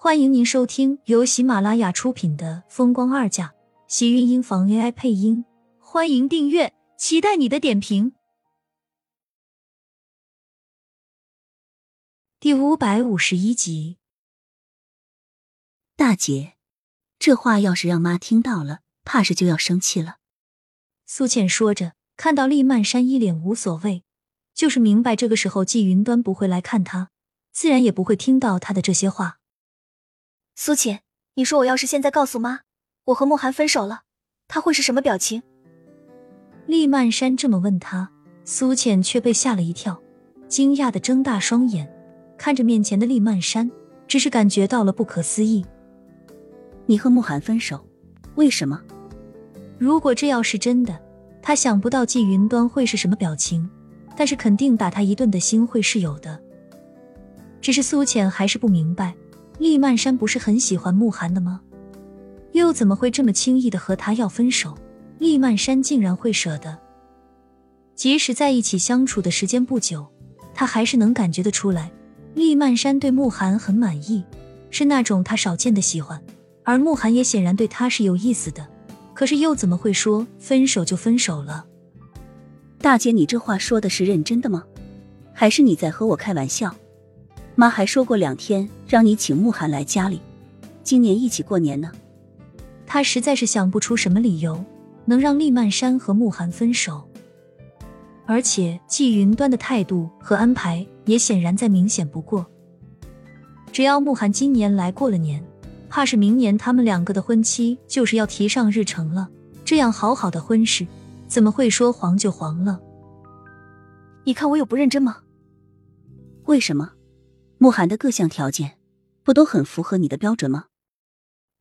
欢迎您收听由喜马拉雅出品的《风光二嫁》，喜运音房 AI 配音。欢迎订阅，期待你的点评。第五百五十一集，大姐，这话要是让妈听到了，怕是就要生气了。苏倩说着，看到厉曼山一脸无所谓，就是明白这个时候季云端不会来看他，自然也不会听到他的这些话。苏浅，你说我要是现在告诉妈，我和慕寒分手了，她会是什么表情？厉曼山这么问他，苏浅却被吓了一跳，惊讶的睁大双眼，看着面前的厉曼山，只是感觉到了不可思议。你和慕寒分手，为什么？如果这要是真的，他想不到季云端会是什么表情，但是肯定打他一顿的心会是有的。只是苏浅还是不明白。厉曼山不是很喜欢慕寒的吗？又怎么会这么轻易的和他要分手？厉曼山竟然会舍得。即使在一起相处的时间不久，他还是能感觉得出来，厉曼山对慕寒很满意，是那种他少见的喜欢。而慕寒也显然对他是有意思的。可是又怎么会说分手就分手了？大姐，你这话说的是认真的吗？还是你在和我开玩笑？妈还说过两天让你请慕寒来家里，今年一起过年呢。他实在是想不出什么理由能让厉曼山和慕寒分手，而且季云端的态度和安排也显然再明显不过。只要慕寒今年来过了年，怕是明年他们两个的婚期就是要提上日程了。这样好好的婚事，怎么会说黄就黄了？你看我有不认真吗？为什么？慕寒的各项条件，不都很符合你的标准吗？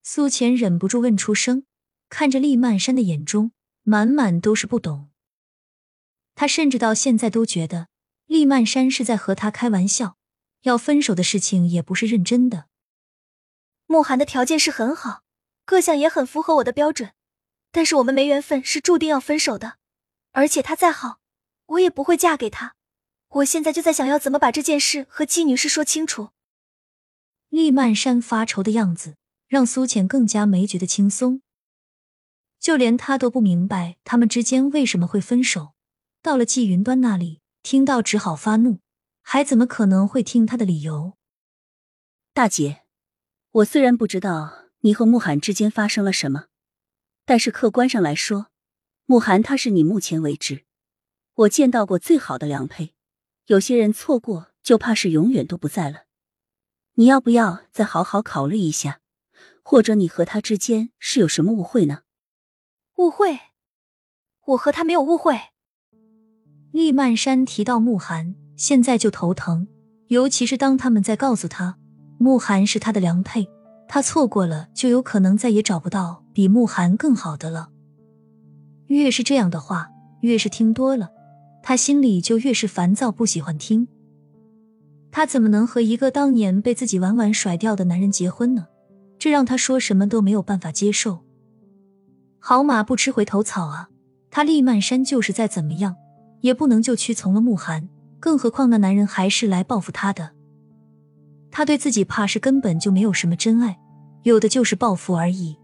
苏浅忍不住问出声，看着厉曼山的眼中满满都是不懂。他甚至到现在都觉得厉曼山是在和他开玩笑，要分手的事情也不是认真的。慕寒的条件是很好，各项也很符合我的标准，但是我们没缘分，是注定要分手的。而且他再好，我也不会嫁给他。我现在就在想要怎么把这件事和季女士说清楚。厉曼山发愁的样子让苏浅更加没觉得轻松，就连他都不明白他们之间为什么会分手。到了季云端那里，听到只好发怒，还怎么可能会听他的理由？大姐，我虽然不知道你和慕寒之间发生了什么，但是客观上来说，慕寒他是你目前为止我见到过最好的良配。有些人错过，就怕是永远都不在了。你要不要再好好考虑一下？或者你和他之间是有什么误会呢？误会？我和他没有误会。厉曼山提到慕寒，现在就头疼，尤其是当他们在告诉他慕寒是他的良配，他错过了就有可能再也找不到比慕寒更好的了。越是这样的话，越是听多了。他心里就越是烦躁，不喜欢听。他怎么能和一个当年被自己婉婉甩掉的男人结婚呢？这让他说什么都没有办法接受。好马不吃回头草啊！他厉曼山就是再怎么样，也不能就屈从了慕寒。更何况那男人还是来报复他的。他对自己怕是根本就没有什么真爱，有的就是报复而已。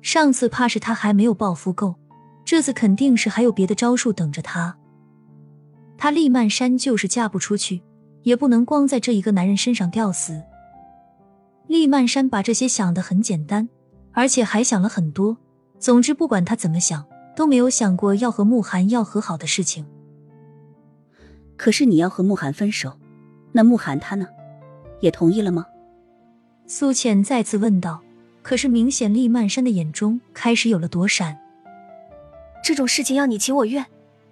上次怕是他还没有报复够。这次肯定是还有别的招数等着他。他厉曼山就是嫁不出去，也不能光在这一个男人身上吊死。厉曼山把这些想得很简单，而且还想了很多。总之，不管他怎么想，都没有想过要和慕寒要和好的事情。可是你要和慕寒分手，那慕寒他呢，也同意了吗？苏浅再次问道。可是明显厉曼山的眼中开始有了躲闪。这种事情要你情我愿，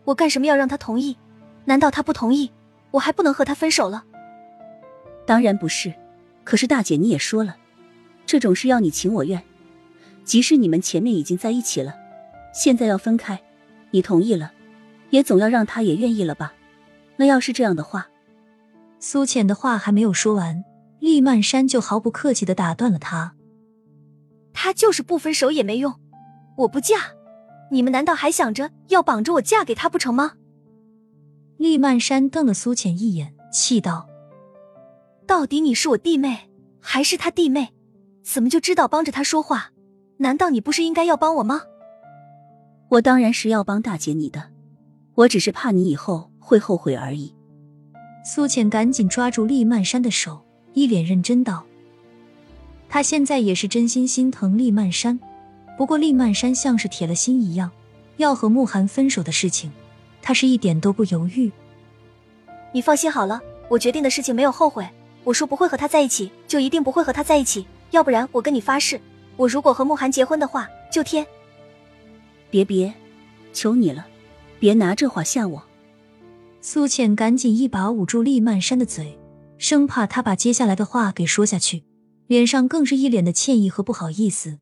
我干什么要让他同意？难道他不同意，我还不能和他分手了？当然不是。可是大姐你也说了，这种事要你情我愿。即使你们前面已经在一起了，现在要分开，你同意了，也总要让他也愿意了吧？那要是这样的话，苏浅的话还没有说完，厉曼山就毫不客气的打断了他。他就是不分手也没用，我不嫁。你们难道还想着要绑着我嫁给他不成吗？厉曼山瞪了苏浅一眼，气道：“到底你是我弟妹，还是他弟妹，怎么就知道帮着他说话？难道你不是应该要帮我吗？我当然是要帮大姐你的，我只是怕你以后会后悔而已。苏浅赶紧抓住厉曼山的手，一脸认真道：“他现在也是真心心疼厉曼山，不过厉曼山像是铁了心一样，要和慕寒分手的事情，他是一点都不犹豫。你放心好了，我决定的事情没有后悔。我说不会和他在一起，就一定不会和他在一起，要不然我跟你发誓。”我如果和慕寒结婚的话，就天！别别，求你了，别拿这话吓我。苏浅赶紧一把捂住厉曼山的嘴，生怕他把接下来的话给说下去，脸上更是一脸的歉意和不好意思。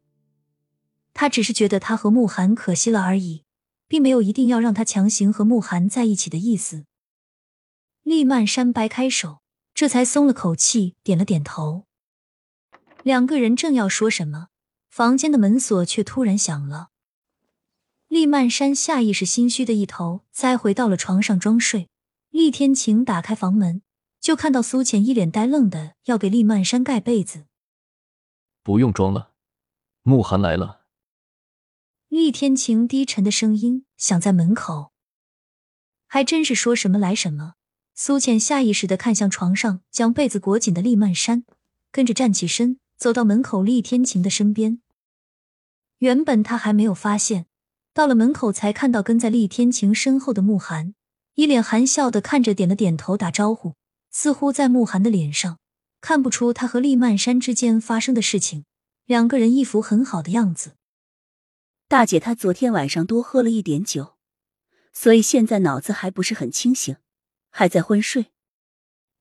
他只是觉得他和慕寒可惜了而已，并没有一定要让他强行和慕寒在一起的意思。厉曼山掰开手，这才松了口气，点了点头。两个人正要说什么。房间的门锁却突然响了，厉曼山下意识心虚的一头栽回到了床上装睡。厉天晴打开房门，就看到苏浅一脸呆愣的要给厉曼山盖被子。不用装了，慕寒来了。厉天晴低沉的声音响在门口，还真是说什么来什么。苏浅下意识的看向床上将被子裹紧的厉曼山，跟着站起身，走到门口厉天晴的身边。原本他还没有发现，到了门口才看到跟在厉天晴身后的慕寒，一脸含笑的看着，点了点头打招呼，似乎在慕寒的脸上看不出他和厉曼山之间发生的事情，两个人一副很好的样子。大姐，她昨天晚上多喝了一点酒，所以现在脑子还不是很清醒，还在昏睡。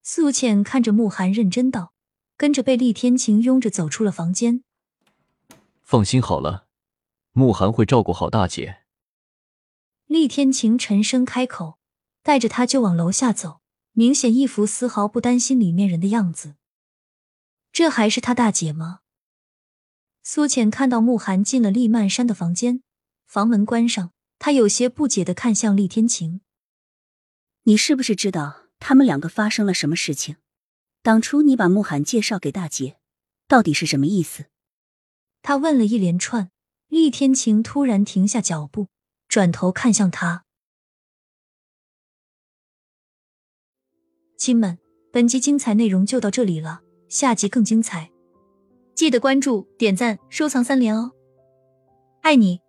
素浅看着慕寒认真道，跟着被厉天晴拥着走出了房间。放心好了。慕寒会照顾好大姐。厉天晴沉声开口，带着他就往楼下走，明显一副丝毫不担心里面人的样子。这还是他大姐吗？苏浅看到慕寒进了厉曼山的房间，房门关上，他有些不解的看向厉天晴：“你是不是知道他们两个发生了什么事情？当初你把慕寒介绍给大姐，到底是什么意思？”他问了一连串。厉天晴突然停下脚步，转头看向他。亲们，本集精彩内容就到这里了，下集更精彩，记得关注、点赞、收藏三连哦！爱你。